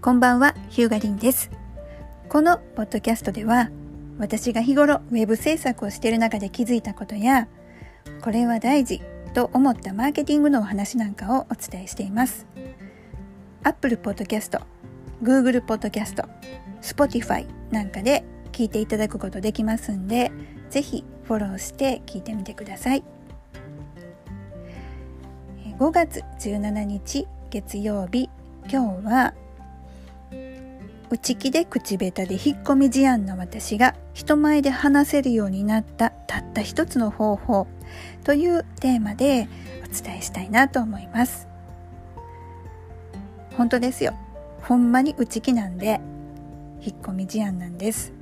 こんばんは、ヒューガリンです。このポッドキャストでは、私が日頃ウェブ制作をしている中で気づいたことや、これは大事と思ったマーケティングのお話なんかをお伝えしています。Apple Podcast、Google Podcast、Spotify なんかで聞いていただくことできますんで、ぜひフォローして聞いてみてください。5月17日月曜日、今日は内気で口下手で引っ込み思案の私が人前で話せるようになったたった一つの方法というテーマでお伝えしたいなと思います。本当ですよ。ほんまに内気なんで引っ込み思案なんです、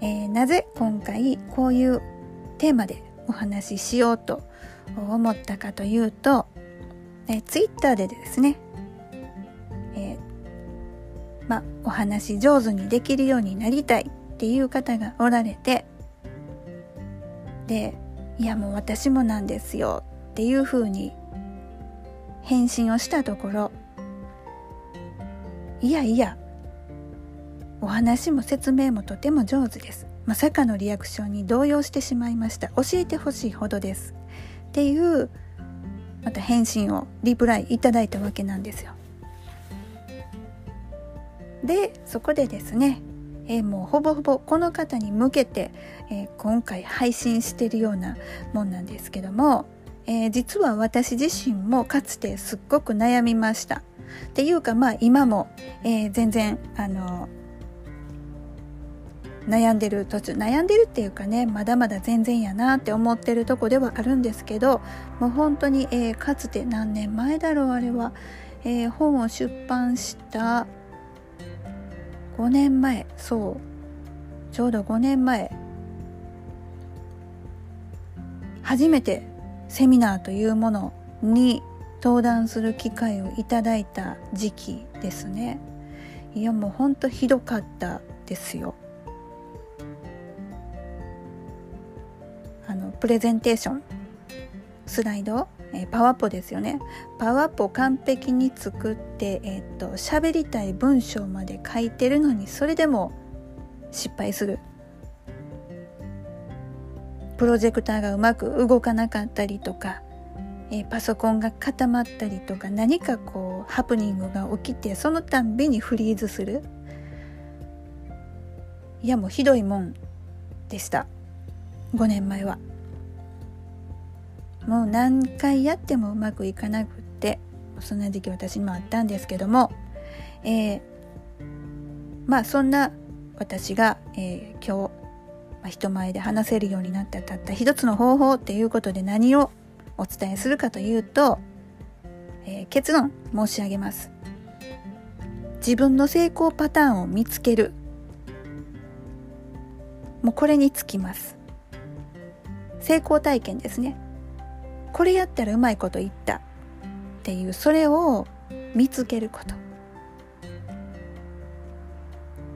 えー、なぜ今回こういうテーマでお話ししようと思ったかというと、えー、ツイッターでですねまあ、お話上手にできるようになりたいっていう方がおられてでいやもう私もなんですよっていうふうに返信をしたところいやいやお話も説明もとても上手です。まさかのリアクションに動揺してしまいました。教えてほしいほどです。っていうまた返信をリプライいただいたわけなんですよ。でそこでですね、えー、もうほぼほぼこの方に向けて、えー、今回配信してるようなもんなんですけども、えー、実は私自身もかつてすっごく悩みました。っていうかまあ今も、えー、全然あの悩んでる途中悩んでるっていうかねまだまだ全然やなって思ってるとこではあるんですけどもう本当に、えー、かつて何年前だろうあれは、えー、本を出版した5年前そう。ちょうど5年前。初めてセミナーというものに登壇する機会をいただいた時期ですね。いやもうほんとひどかったですよ。あのプレゼンテーションスライドえー、パワポですよね。パワポ完璧に作ってえー、っと喋りたい文章まで書いてるのにそれでも失敗する。プロジェクターがうまく動かなかったりとか、えー、パソコンが固まったりとか何かこうハプニングが起きてそのたんびにフリーズする。いやもうひどいもんでした。5年前は。もう何回やってもうまくいかなくってそんな時期私にもあったんですけども、えー、まあそんな私が、えー、今日、まあ、人前で話せるようになったたった一つの方法っていうことで何をお伝えするかというと、えー、結論申し上げます。自分の成功パターンを見つける。もうこれにつきます。成功体験ですね。これやったらうまいこと言ったっていうそれを見つけること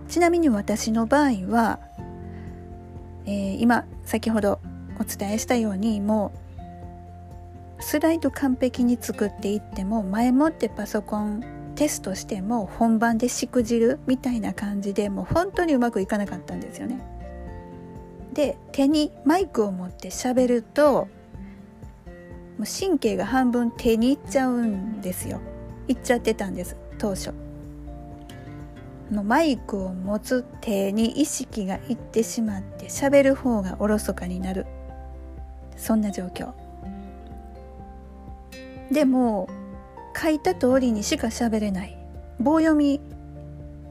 ちなみに私の場合は、えー、今先ほどお伝えしたようにもうスライド完璧に作っていっても前もってパソコンテストしても本番でしくじるみたいな感じでもう本当にうまくいかなかったんですよね。で手にマイクを持って喋るともう神経が半分手にいっちゃうんですよ。いっちゃってたんです当初。もうマイクを持つ手に意識がいってしまって喋る方がおろそかになる。そんな状況。でも書いた通りにしか喋れない。棒読み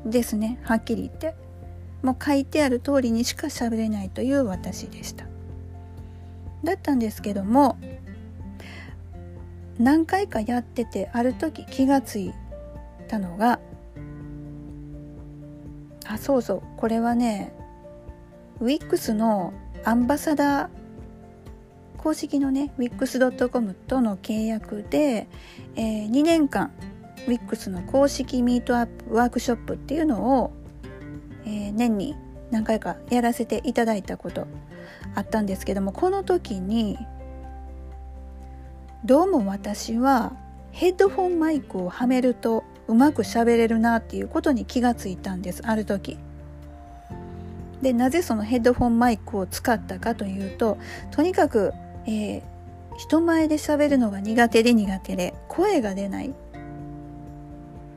ですねはっきり言って。もう書いてある通りにしか喋れないという私でした。だったんですけども何回かやっててある時気がついたのがあそうそうこれはねウィックスのアンバサダー公式のね wix.com との契約で、えー、2年間 wix の公式ミートアップワークショップっていうのを、えー、年に何回かやらせていただいたことあったんですけどもこの時にどうも私はヘッドフォンマイクをはめるとうまく喋れるなっていうことに気がついたんですある時。でなぜそのヘッドフォンマイクを使ったかというととにかく、えー、人前で喋るのが苦手で苦手で声が出ない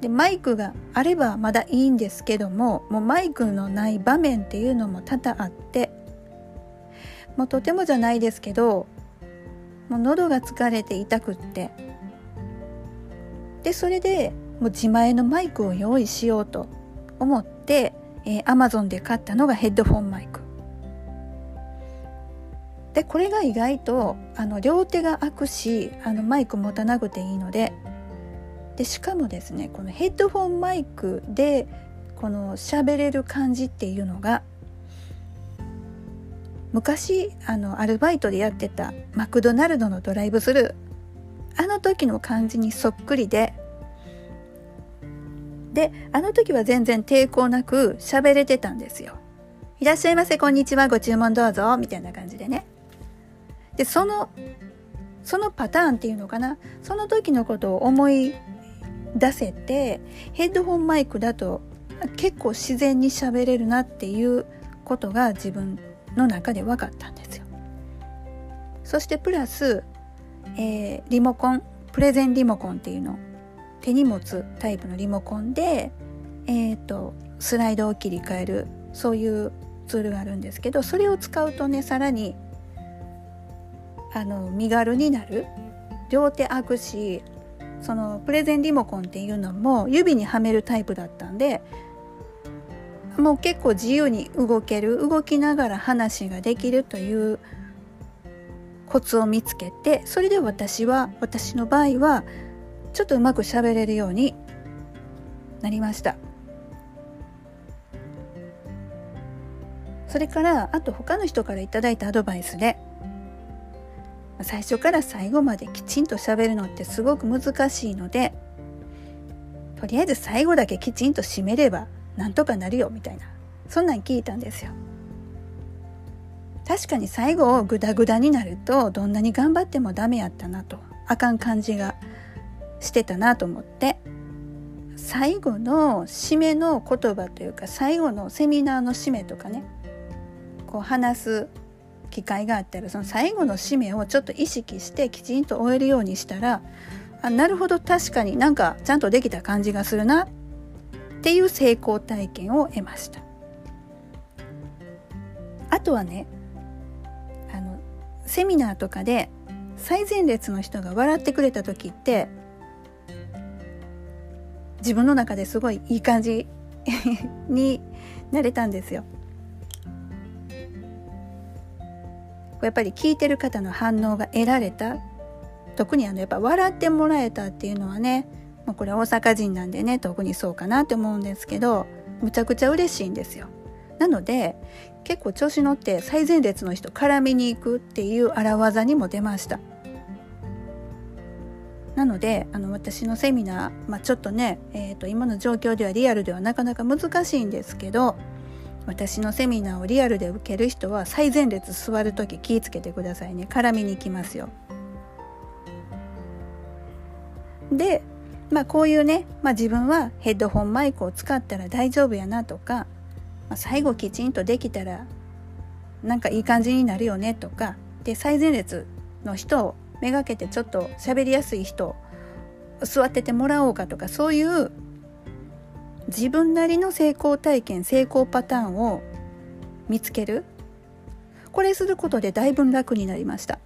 でマイクがあればまだいいんですけどももうマイクのない場面っていうのも多々あってもうとてもじゃないですけどもう喉が疲れて痛くって。でそれでもう自前のマイクを用意しようと思って、えー、Amazon で買ったのがヘッドフォンマイク。でこれが意外とあの両手が開くしあのマイク持たなくていいのででしかもですねこのヘッドフォンマイクでこの喋れる感じっていうのが昔あのアルバイトでやってたマクドナルドのドライブスルーあの時の感じにそっくりでであの時は全然抵抗なく喋れてたんですよ。いらっしゃいませこんにちはご注文どうぞみたいな感じでね。でそのそのパターンっていうのかなその時のことを思い出せてヘッドホンマイクだと結構自然に喋れるなっていうことが自分の中で分かったんですよ。そしてプラス、えー、リモコンプレゼンリモコンっていうの手に持つタイプのリモコンで、えーと、スライドを切り替えるそういうツールがあるんですけどそれを使うとねさらにあの身軽になる両手開くしそのプレゼンリモコンっていうのも指にはめるタイプだったんでもう結構自由に動ける動きながら話ができるというコツを見つけてそれで私は私の場合はちょっとうまく喋れるようになりました。それからあと他の人から頂いたアドバイスで最初から最後まできちんと喋るのってすごく難しいのでとりあえず最後だけきちんと締めればなんとかなるよみたいな。そんなん聞いたんですよ。確かに最後グダグダになるとどんなに頑張ってもダメやったなとあかん感じがしてたなと思って。最後の締めの言葉というか最後のセミナーの締めとかね。こう話す機会があったらその最後の締めをちょっと意識してきちんと終えるようにしたらあなるほど確かになんかちゃんとできた感じがするなっっていう成功体験を得ましたあとはねあのセミナーとかで最前列の人が笑ってくれた時って自分の中ですごいいい感じになれたんですよ。やっぱり聞いてる方の反応が得られた特にあのやっぱ笑ってもらえたっていうのはねもうこれ大阪人なんでね特にそうかなって思うんですけどむちゃくちゃ嬉しいんですよ。なので結構調子乗って最前列の人絡みに行くっていう荒技にも出ました。なのであの私のセミナー、まあ、ちょっとね、えーと今の状況ではリアルではなかなか難しいんですけど私のセミナーをリアルで受ける人は最前列座る時気をつけてくださいね絡みに行きますよでまあこういうね、まあ、自分はヘッドホンマイクを使ったら大丈夫やなとか、まあ、最後きちんとできたらなんかいい感じになるよねとかで最前列の人をめがけてちょっと喋りやすい人座っててもらおうかとかそういう自分なりの成功体験成功パターンを見つける。これすることでだいぶ楽になりました。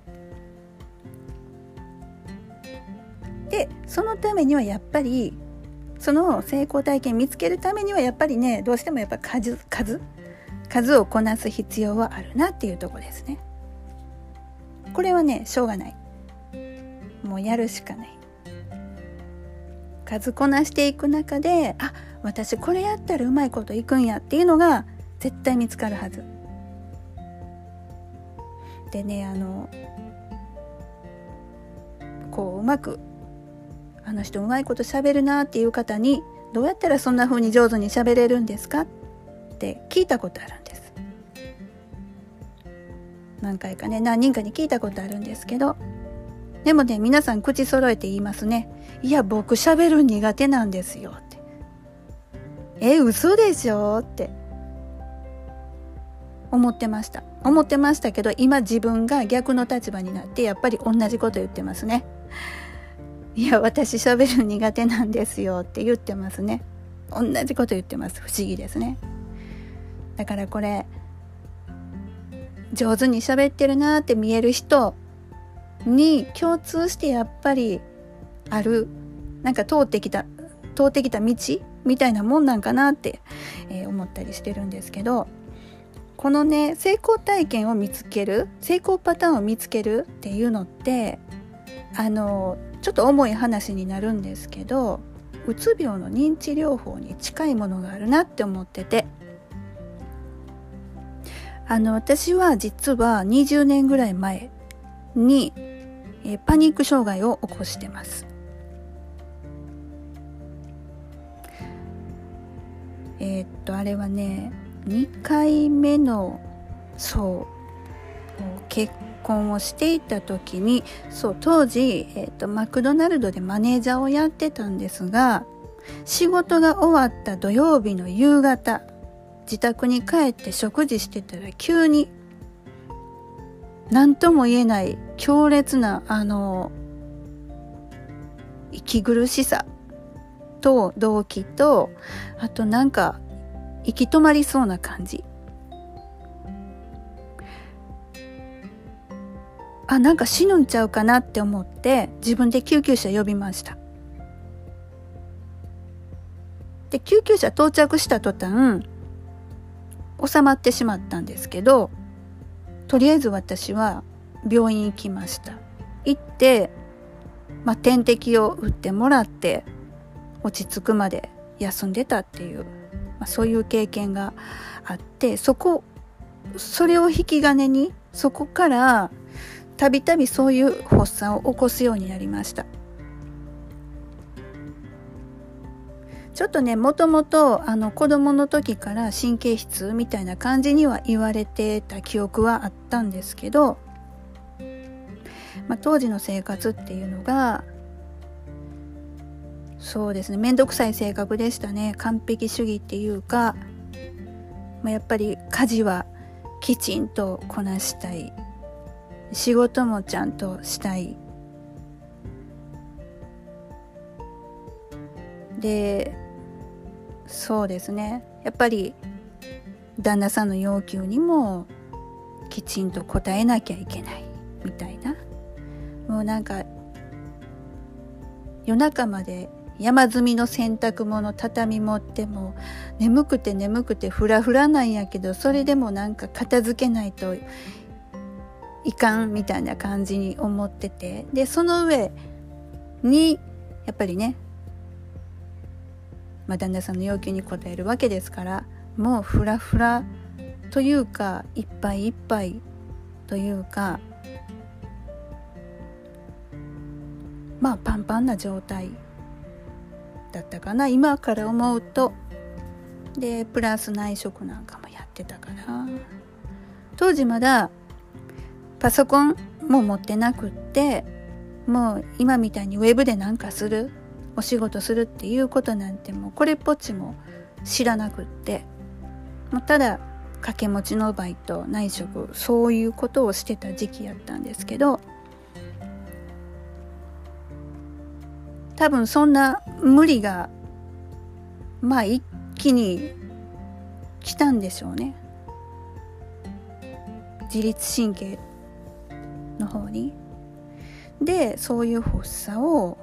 でそのためにはやっぱりその成功体験見つけるためにはやっぱりねどうしてもやっぱ数数数をこなす必要はあるなっていうとこですね。これはねしょうがない。もうやるしかない。数こなしていく中であ私これやったらうまいこといくんやっていうのが絶対見つかるはず。でねあのこううまくあの人うまいこと喋るなっていう方にどうやったらそんな風に上手に喋れるんですか？って聞いたことあるんです。何回かね何人かに聞いたことあるんですけど。でもね皆さん口揃えて言いますね。いや僕喋る苦手なんですよって。え嘘でしょって。思ってました。思ってましたけど今自分が逆の立場になってやっぱり同じこと言ってますね。いや私喋る苦手なんですよって言ってますね。同じこと言ってます。不思議ですね。だからこれ上手に喋ってるなって見える人に共通してやっぱりあるなんか通ってきた通ってきた道みたいなもんなんかなって、えー、思ったりしてるんですけどこのね成功体験を見つける成功パターンを見つけるっていうのってあのちょっと重い話になるんですけどうつ病の認知療法に近いものがあるなって思っててあの私は実は20年ぐらい前に、えパニック障害を起こしてます。えー、っとあれはね2回目のそう結婚をしていた時にそう当時、えー、っとマクドナルドでマネージャーをやってたんですが仕事が終わった土曜日の夕方自宅に帰って食事してたら急に何とも言えない強烈なあの息苦しさと動機とあとなんか息止まりそうな感じ。あなんか死ぬんちゃうかなって思って自分で救急車呼びました。で救急車到着した途端収まってしまったんですけどとりあえず私は病院行きました。行って、まあ、点滴を打ってもらって落ち着くまで休んでたっていう、まあ、そういう経験があってそこそれを引き金にそこからたびたびそういう発作を起こすようになりました。ちょっとねもともとあの子供の時から神経質みたいな感じには言われてた記憶はあったんですけど、まあ、当時の生活っていうのがそうですね面倒くさい性格でしたね完璧主義っていうか、まあ、やっぱり家事はきちんとこなしたい仕事もちゃんとしたい。でそうですね。やっぱり旦那さんの要求にもきちんと応えなきゃいけないみたいな。もうなんか夜中まで山積みの洗濯物畳持っても眠くて眠くてフラフラなんやけどそれでもなんか片付けないといかんみたいな感じに思ってて。でその上にやっぱりねまあ、旦那さんの要求に応えるわけですからもうフラフラというかいっぱいいっぱいというかまあパンパンな状態だったかな。今から思うと。でプラス内職なんかもやってたかな。当時まだパソコンも持ってなくってもう今みたいにウェブでなんかするお仕事するっていうことなんてもうこれっぽっちも知らなくってもうただ掛け持ちのバイト内職そういうことをしてた時期やったんですけど多分そんな無理がまあ一気に来たんでしょうね。自律神経の方に。でそういう発作を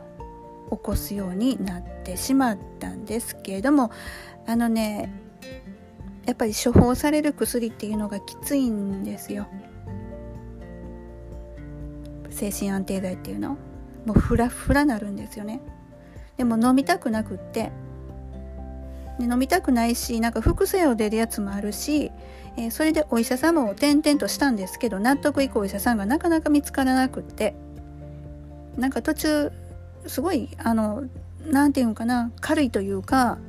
起こすようになってしまったんですけれどもあのねやっぱり処方される薬っていうのがきついんですよ。精神安定剤っていうの。もうフラフラなるんですよね。でも飲みたくなくって。で飲みたくないしなんか副作用出るやつもあるし、えー、それでお医者様を転々としたんですけど納得いくお医者さんがなかなか見つからなくって。なんか途中すごいあの何て言うんかな軽いというか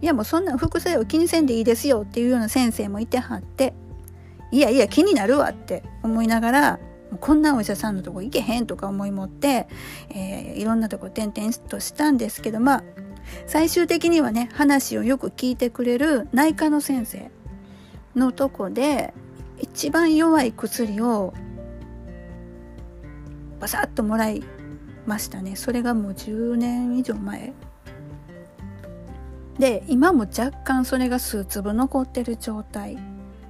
いやもうそんな副作用気にせんでいいですよっていうような先生もいてはっていやいや気になるわって思いながらこんなお医者さんのとこ行けへんとか思い持って、えー、いろんなとこ転々としたんですけどまあ最終的にはね話をよく聞いてくれる内科の先生のとこで一番弱い薬をバサッともらいましたね。それがもう10年以上前。で今も若干それが数粒残ってる状態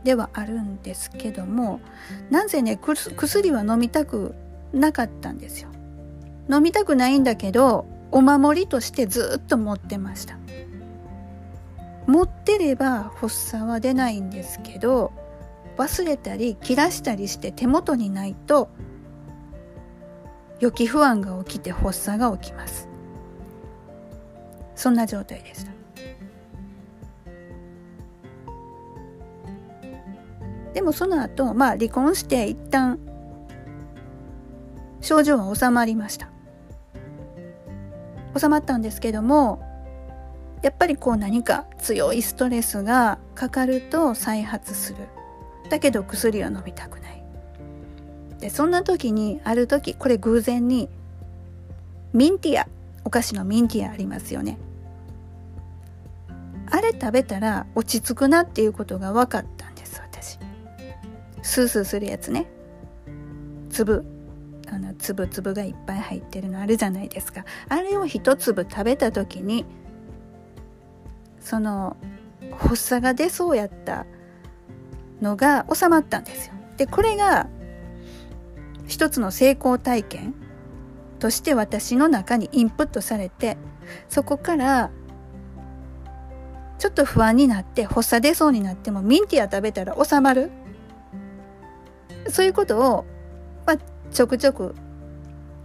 ではあるんですけどもなぜね薬は飲みたくなかったんですよ。飲みたくないんだけどお守りとしてずっと持ってました。持ってれば発作は出ないんですけど忘れたり切らしたりして手元にないと予期不安が起きて発作が起きます。そんな状態でした。でもその後まあ離婚して一旦症状は収まりました。収まったんですけどもやっぱりこう何か強いストレスがかかると再発する。だけど薬は飲みたくない。でそんな時にある時これ偶然にミンティアお菓子のミンティアありますよね。あれ食べたら落ち着くなっていうことが分かったんです私。スースーするやつね。粒あの粒々がいっぱい入ってるのあるじゃないですか。あれを一粒食べた時にその発作が出そうやったのが収まったんですよでこれが一つの成功体験として私の中にインプットされてそこからちょっと不安になって発作出そうになってもミンティア食べたら収まるそういうことを、まあ、ちょくちょく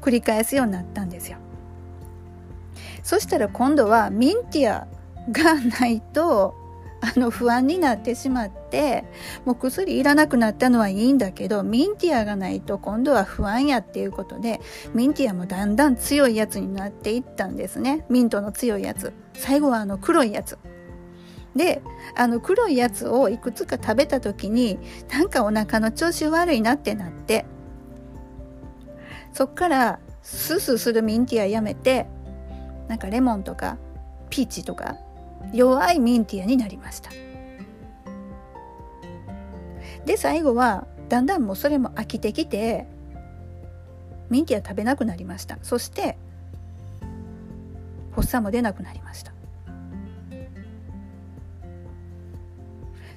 繰り返すようになったんですよ。そしたら今度はミンティアがないとあの不安になってしまってもう薬いらなくなったのはいいんだけどミンティアがないと今度は不安やっていうことでミンティアもだんだん強いやつになっていったんですね。ミントの強いやつ。最後はあの黒いやつ。であの黒いやつをいくつか食べた時になんかお腹の調子悪いなってなってそっからスースーするミンティアやめてなんかレモンとかピーチとか弱いミンティアになりました。で最後はだんだんもうそれも飽きてきてミンティア食べなくなりました。そして発作も出なくなりました。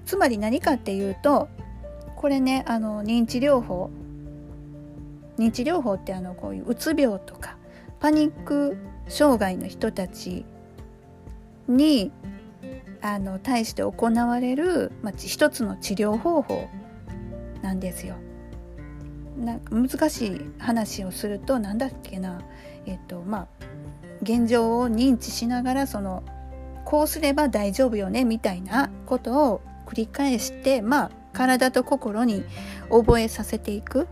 つまり何かっていうとこれねあの認知療法。認知療法ってあのこういううつ病とかパニック障害の人たちにあの対して行われる、まあ、一つの治療方法なんですよ。なんか難しい話をすると何だっけなえっとまあ現状を認知しながらそのこうすれば大丈夫よねみたいなことを繰り返してまあ体と心に覚えさせていく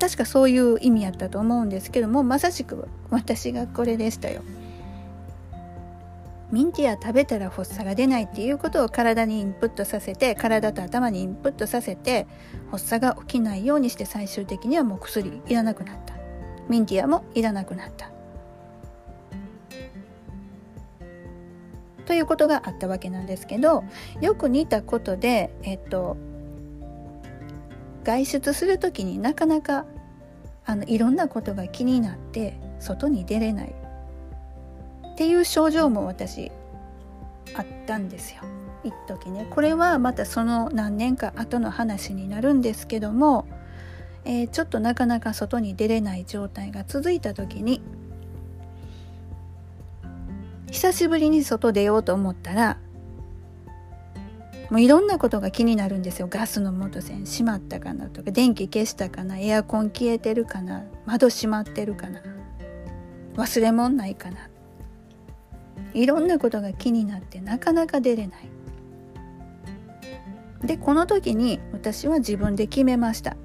確かそういう意味やったと思うんですけどもまさしく私がこれでしたよ。ミンティア食べたら発作が出ないっていうことを体にインプットさせて体と頭にインプットさせて発作が起きないようにして最終的にはもう薬いらなくなった。ミンティアもいらなくなった。ということがあったわけなんですけどよく似たことでえっと外出する時になかなかあのいろんなことが気になって外に出れない。っていう症状も私あったんですよ。一時ね。これはまたその何年か後の話になるんですけども、えー、ちょっとなかなか外に出れない状態が続いた時に久しぶりに外出ようと思ったらもういろんなことが気になるんですよ。ガスの元栓閉まったかなとか電気消したかなエアコン消えてるかな窓閉まってるかな忘れ物ないかな。いろんなことが気になってなかなか出れない。でこの時に私は自分で決めました。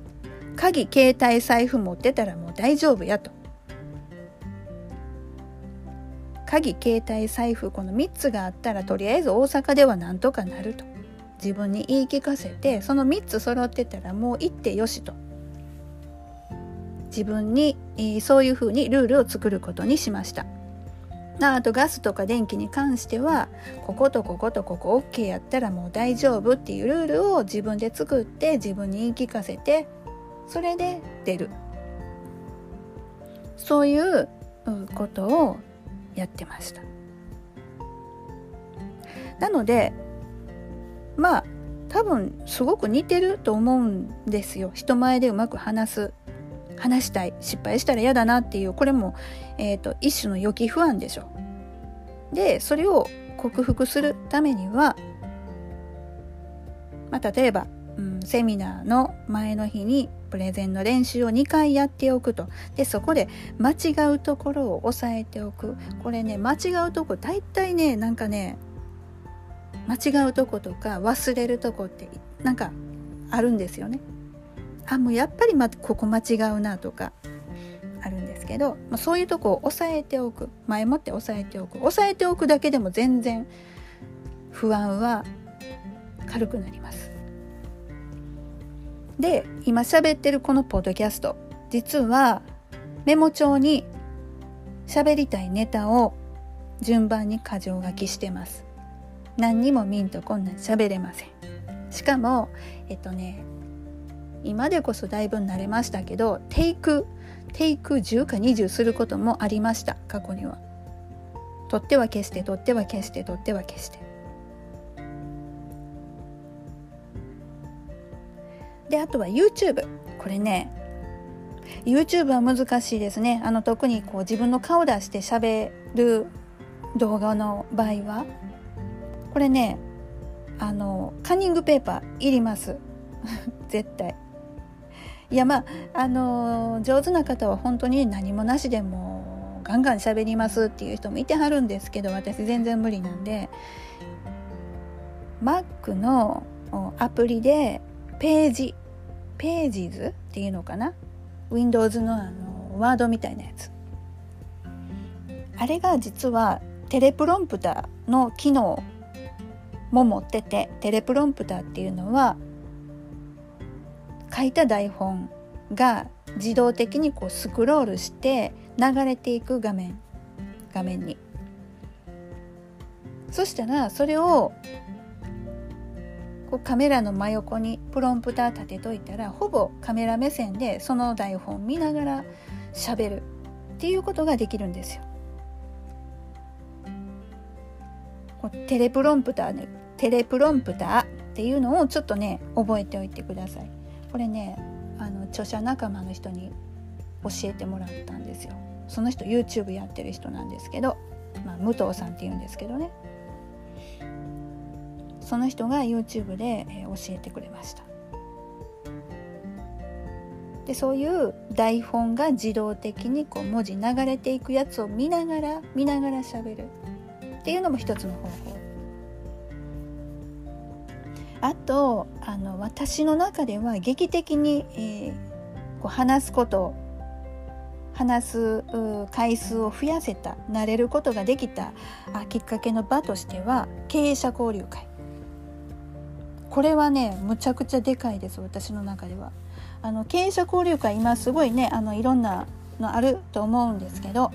鍵携帯財布持ってたらもう大丈夫やと。鍵携帯財布この3つがあったらとりあえず大阪ではなんとかなると。自分に言い聞かせてその3つ揃ってたらもう行ってよしと。自分に、え、そういうふうにルールを作ることにしました。あとガスとか電気に関してはこことこことここ OK やったらもう大丈夫っていうルールを自分で作って自分に言い聞かせてそれで出る。そういうことをやってました。なのでまあ多分すごく似てると思うんですよ。人前でうまく話す話したい失敗したら嫌だなっていうこれも、えーと、一種の予期不安でしょ。でそれを克服するためには、まあ、例えば、うん、セミナーの前の日にプレゼンの練習を2回やっておくと。でそこで間違うところを押さえておく。これね間違うとこ大体ねなんかね間違うとことか忘れるとこってなんかあるんですよね。あもうやっぱり、ま、ここ間違うなとかあるんですけど、まあ、そういうとこを押さえておく前もって押さえておく押さえておくだけでも全然不安は軽くなります。で今喋ってるこのポッドキャスト実はメモ帳に喋りたいネタを順番に箇条書きしてます。何にもミンとこんなん喋れません。しかもえっとね今でこそだいぶ慣れましたけどテイクテイク10か20することもありました。過去には。取っては消して取っては消して取っては消して。であとは YouTube これね YouTube は難しいですね。あの特にこう自分の顔出して喋る動画の場合は。これねあのカンニングペーパーいります。絶対。いやまああの上手な方は本当に何もなしでもガンガン喋りますっていう人もいてはるんですけど私全然無理なんで Mac のアプリでページページズっていうのかな？Windows のあのワードみたいなやつ。あれが実はテレプロンプターの機能も持っててテレプロンプターっていうのは書いた台本が自動的にこうスクロールして流れていく画面画面にそしたらそれをこうカメラの真横にプロンプター立てといたらほぼカメラ目線でその台本見ながら喋るっていうことができるんですよ。テレプロンプターねテレプロンプターっていうのをちょっとね覚えておいてください。これねあの著者仲間の人に教えてもらったんですよ。その人 YouTube やってる人なんですけど、まあ、武藤さんっていうんですけどね。その人が YouTube で、え教えてくれました。でそういう台本が自動的にこう文字流れていくやつを見ながら見ながら喋るっていうのも一つの方法あとあの私の中では劇的に、えー、こう話すこと話す回数を増やせた慣れることができたあきっかけの場としては経営者交流会。これはねむちゃくちゃでかいです私の中では。あの経営者交流会今すごいねあのいろんなのあると思うんですけど、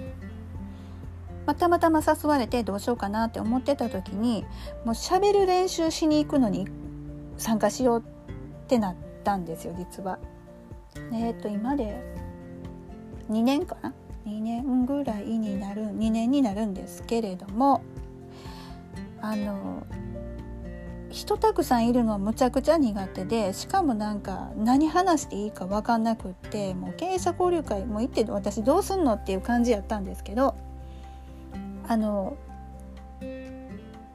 ま、たまたま誘われてどうしようかなって思ってた時にもう喋る練習しに行くのに参加しようってなったんですよ実は。えっ、ー、と今で2年かな？2年ぐらいになる2年になるんですけれどもあの人たくさんいるのはむちゃくちゃ苦手でしかもなんか何話していいか分かんなくってもう経営者交流会も行って私どうすんのっていう感じやったんですけどあの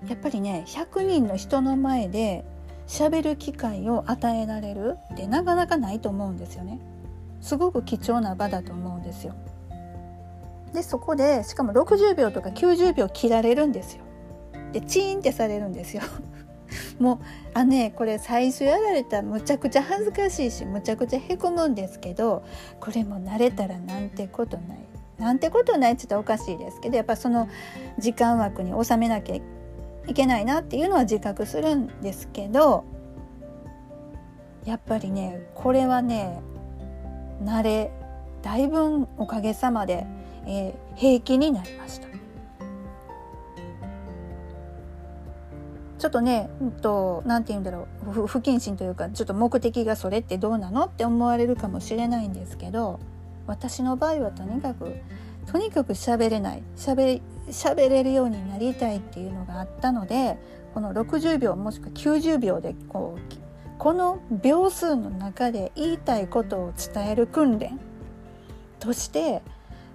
やっぱりね100人の人の前で喋る機会を与えられるってなかなかないと思うんですよね。すごく貴重な場だと思うんですよ。でそこでしかも60秒とか90秒切られるんですよ。でチーンってされるんですよ。もうあねこれ最初やられたらむちゃくちゃ恥ずかしいしむちゃくちゃへこむんですけどこれも慣れたらなんてことないなんてことないって言ったらおかしいですけどやっぱその時間枠に収めなきゃいけないなっていうのは自覚するんですけどやっぱりねこれはね慣れだいぶおかげさまで、えー、平気になりました。ちょっとね、うんと、なんて言うんだろう不謹慎というかちょっと目的がそれってどうなのって思われるかもしれないんですけど私の場合はとにかくとにかく喋れない。喋喋れるようになりたいっていうのがあったのでこの60秒もしくは90秒でこうこの秒数の中で言いたいことを伝える訓練として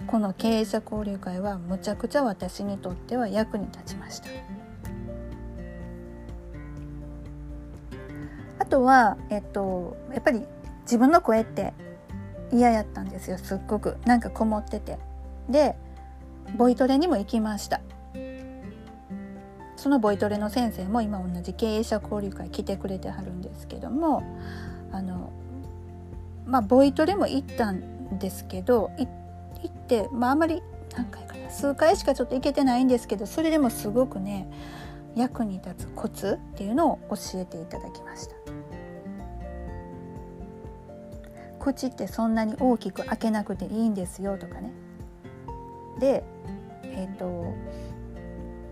この経営者交流会はむちゃくちゃ私にとっては役に立ちました。あとは、えっと、やっぱり自分の声って嫌やったんですよすっごくなんかこもっててでボイトレにも行きましたそのボイトレの先生も今同じ経営者交流会来てくれてはるんですけどもあのまあボイトレも行ったんですけど行って、まあ、あんまり何回かな数回しかちょっと行けてないんですけどそれでもすごくね役に立つコツっていうのを教えていただきました。口ってそんなに大きく開けなくていいんですよとかねでえっ、ー、と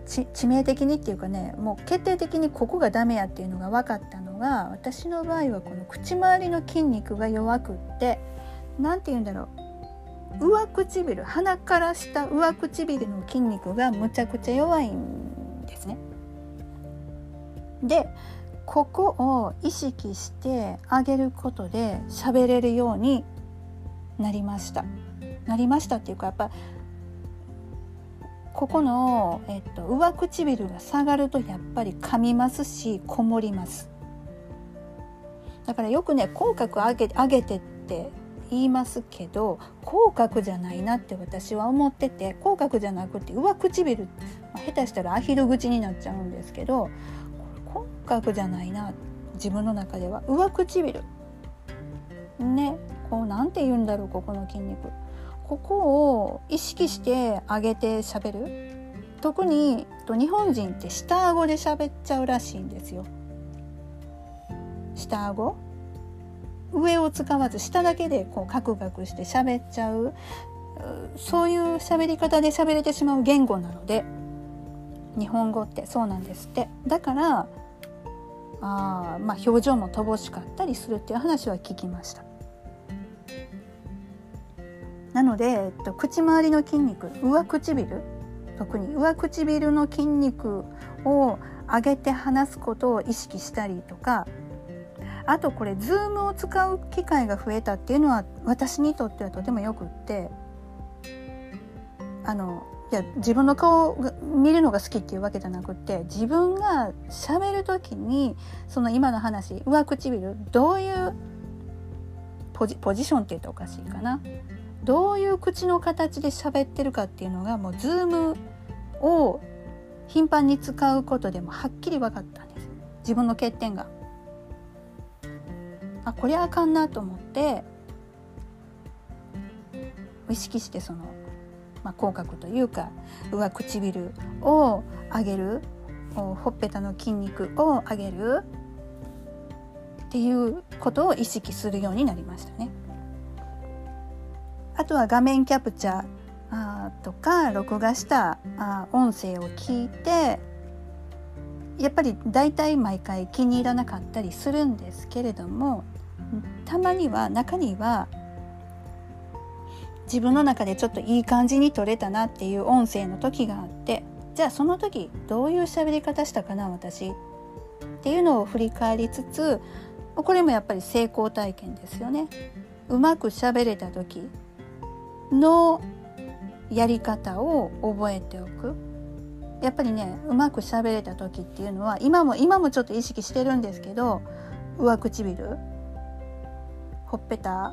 致命的にっていうかねもう決定的にここがダメやっていうのが分かったのが私の場合はこの口周りの筋肉が弱くって何て言うんだろう上唇鼻から下上唇の筋肉がむちゃくちゃ弱いんですね。でここを意識してあげることで喋れるようになりましたなりましたっていうかやっぱここの、えっと、上唇が下がるとやっぱり噛みますしこもります。だからよくね口角上げ上げてって言いますけど口角じゃないなって私は思ってて口角じゃなくて上唇、まあ、下手したらアヒル口になっちゃうんですけど口角じゃないな自分の中では。上唇。ねこうなんて言うんだろうここの筋肉。ここを意識して上げて喋る。特に日本人って下顎で喋っちゃうらしいんですよ。下顎。上を使わず下だけでこうカクカクして喋っちゃう。そういう喋り方で喋れてしまう言語なので日本語ってそうなんですって。だからあまあ表情も乏しかったりするっていう話は聞きました。なので、えっと、口周りの筋肉上唇特に上唇の筋肉を上げて話すことを意識したりとかあとこれズームを使う機会が増えたっていうのは私にとってはとてもよくってあのいや自分の顔が見るのが好きっていうわけじゃなくて自分が喋る時にその今の話上唇どういうポジポジションって言うとおかしいかな。どういう口の形で喋ってるかっていうのがもうズームを頻繁に使うことでもはっきり分かったんです自分の欠点が。あこれあかんなと思って意識してそのまあ、口角というか上唇を上げるほっぺたの筋肉を上げるっていうことを意識するようになりましたね。あとは画面キャプチャーとか録画したあ音声を聞いてやっぱり大体毎回気に入らなかったりするんですけれどもたまには中には自分の中でちょっといい感じに撮れたなっていう音声の時があってじゃあその時どういう喋り方したかな私っていうのを振り返りつつこれもやっぱり成功体験ですよね。うまく喋れた時のやり方を覚えておく。やっぱりねうまく喋れた時っていうのは今も今もちょっと意識してるんですけど上唇ほっぺた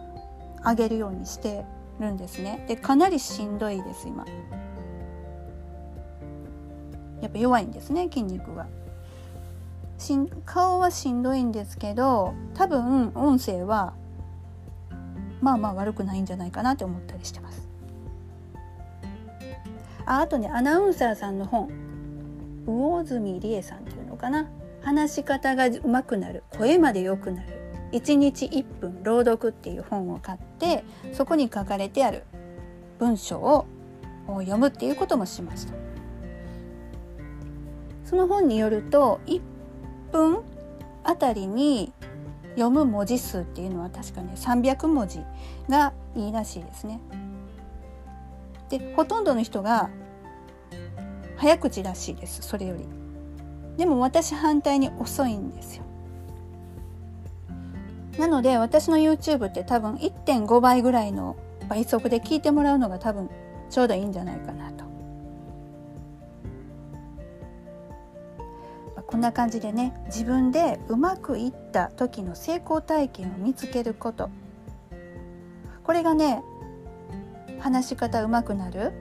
上げるようにしてるんですね。でかなりしんどいです今。やっぱ弱いんですね筋肉が。しん顔はしんどいんですけど多分音声はまあまあ悪くないんじゃないかなって思ったりしてます。ああとねアナウンサーさんの本。魚住理恵さんっていうのかな。話し方がうまくなる声まで良くなる。1日1分朗読っていう本を買ってそこに書かれてある文章を読むっていうこともしました。その本によると1分あたりに読む文字数っていうのは確かね300文字がいいらしいですね。でほとんどの人が早口らしいですそれより。でも私反対に遅いんですよ。なので私の YouTube って多分1.5倍ぐらいの倍速で聞いてもらうのが多分ちょうどいいんじゃないかなと。こんな感じでね自分でうまくいった時の成功体験を見つけることこれがね話し方うまくなる、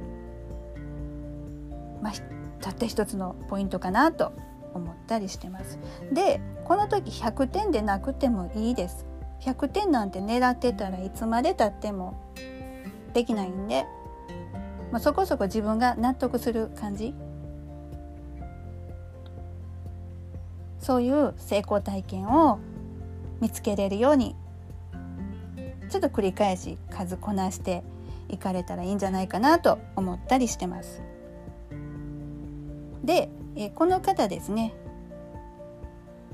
まあ、たった一つのポイントかなと思ったりしてます。でこの時100点でなくてもいいです。100点なんて狙ってたらいつまでたってもできないんで、まあ、そこそこ自分が納得する感じそういう成功体験を見つけれるようにちょっと繰り返し数こなしていかれたらいいんじゃないかなと思ったりしてます。で、この方ですね。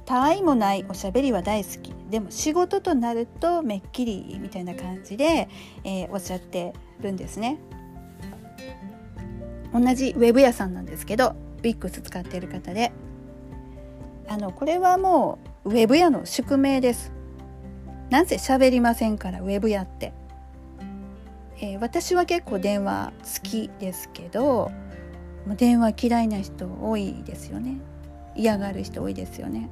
他愛もないおしゃべりは大好き。でも仕事となるとめっきりみたいな感じで、えー、おっしゃってるんですね。同じウェブ屋さんなんですけど WIX 使ってる方で。あのこれはもうウェブ屋の宿命です。なんせ喋りませんからウェブ屋って、えー、私は結構電話好きですけど電話嫌いな人多いですよね。嫌がる人多いですよね。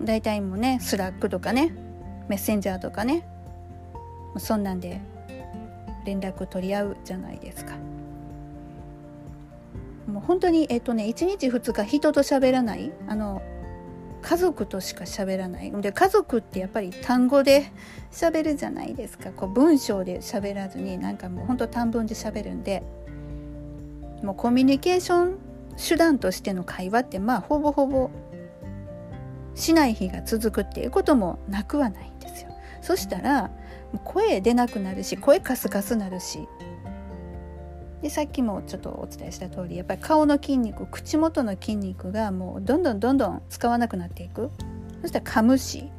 大体もね Slack とかねメッセンジャーとかねそんなんで連絡取り合うじゃないですか。もう本当にえっとね1日2日人と喋らない？あの家族としか喋らない。で家族ってやっぱり単語で喋るじゃないですか。こう文章で喋らずになんかもうほんと短文で喋るんで。もうコミュニケーション手段としての会話ってまあほぼほぼしない日が続くっていうこともなくはないんですよ。そしたら声出なくなるし声カスカスなるしでさっきもちょっとお伝えした通りやっぱり顔の筋肉口元の筋肉がもうどんどんどんどん使わなくなっていく。そしたら噛むし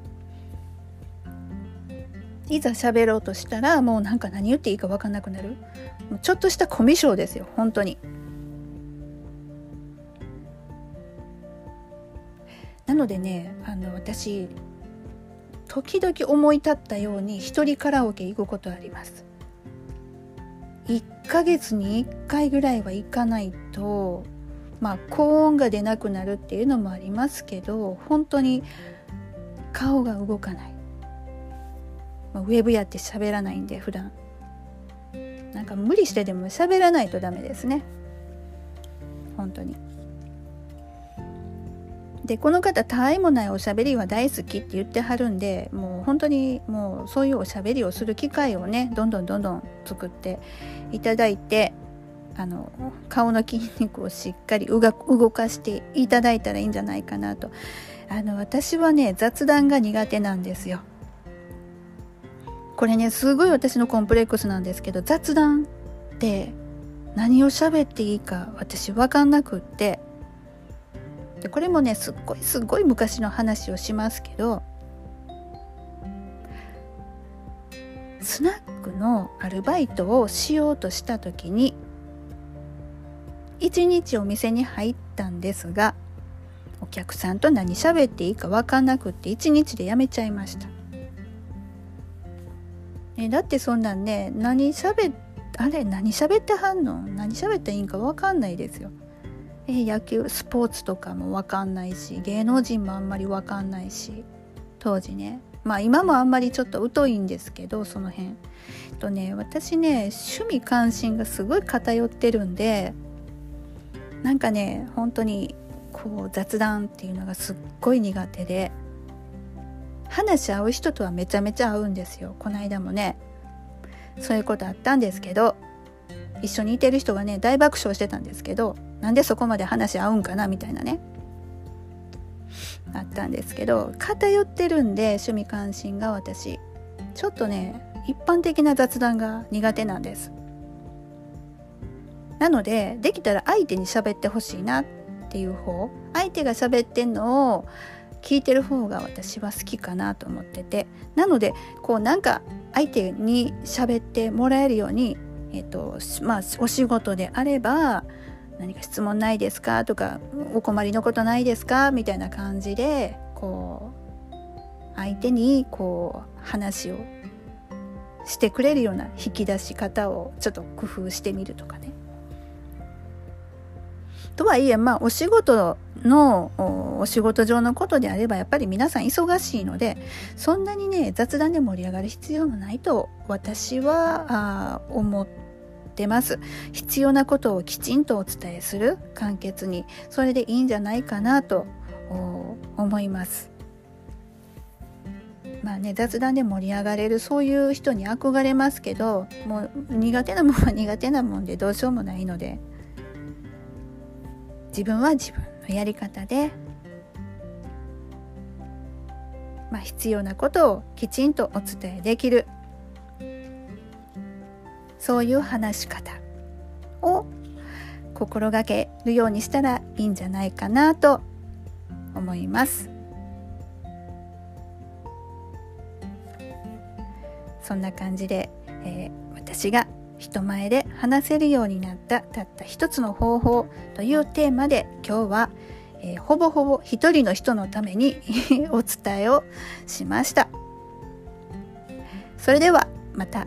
いざ喋ろうとしたらもうなんか何言っていいか分かんなくなる。もうちょっとしたコミュ障ですよ本当に。なのでねあの私時々思い立ったように一人カラオケ行くことあります。1 1ヶ月に1回ぐらいは行かないとまあ高音が出なくなるっていうのもありますけど本当に顔が動かない、まあ、ウェブやって喋らないんで普段。なんか無理してでも喋らないとダメですね。本当に。でこの方他愛もないおしゃべりは大好きって言ってはるんでもう本当にもうそういうおしゃべりをする機会をねどんどんどんどん作っていただいてあの顔の筋肉をしっかり動かしていただいたらいいんじゃないかなと。あの私はね雑談が苦手なんですよ。これねすごい私のコンプレックスなんですけど雑談って何を喋っていいか私分かんなくってでこれもねすっごいすっごい昔の話をしますけどスナックのアルバイトをしようとした時に一日お店に入ったんですがお客さんと何喋っていいか分かんなくって一日で辞めちゃいました。えだってそんなんね何喋あれ何喋ってはんの？何喋っていいんか分かんないですよ。え野球スポーツとかも分かんないし芸能人もあんまり分かんないし当時ね。まあ今もあんまりちょっと疎いんですけどその辺。とね私ね趣味関心がすごい偏ってるんでなんかね本当にこう雑談っていうのがすっごい苦手で話し合う人とはめちゃめちゃ合うんですよ。この間もね。そういうことあったんですけど一緒にいてる人がね大爆笑してたんですけどなんでそこまで話合うんかなみたいなね。あったんですけど偏ってるんで趣味関心が私。ちょっとね一般的な雑談が苦手なんです。なのでできたら相手に喋ってほしいなっていう方相手が喋ってんのを聞いてる方が私は好きかなと思ってて。なのでこうなんか相手に喋ってもらえるように、えっとまあ、お仕事であれば何か質問ないですか？とかお困りのことないですか？みたいな感じでこう相手にこう話をしてくれるような引き出し方をちょっと工夫してみるとかね。とはいえまあお仕事のお仕事上のことであればやっぱり皆さん忙しいのでそんなにね雑談で盛り上がる必要もないと私はあ思ってます。必要なことをきちんとお伝えする簡潔にそれでいいんじゃないかなと思います。まあね雑談で盛り上がれるそういう人に憧れますけどもう苦手なもんは 苦手なもんでどうしようもないので自分は自分のやり方で、まあ、必要なことをきちんとお伝えできる。そういう話し方を心がけるようにしたらいいんじゃないかなと思います。そんな感じで、えー、私が人前で話せるようになったたった一つの方法というテーマで今日は、えー、ほぼほぼ一人の人のために お伝えをしました。それではまた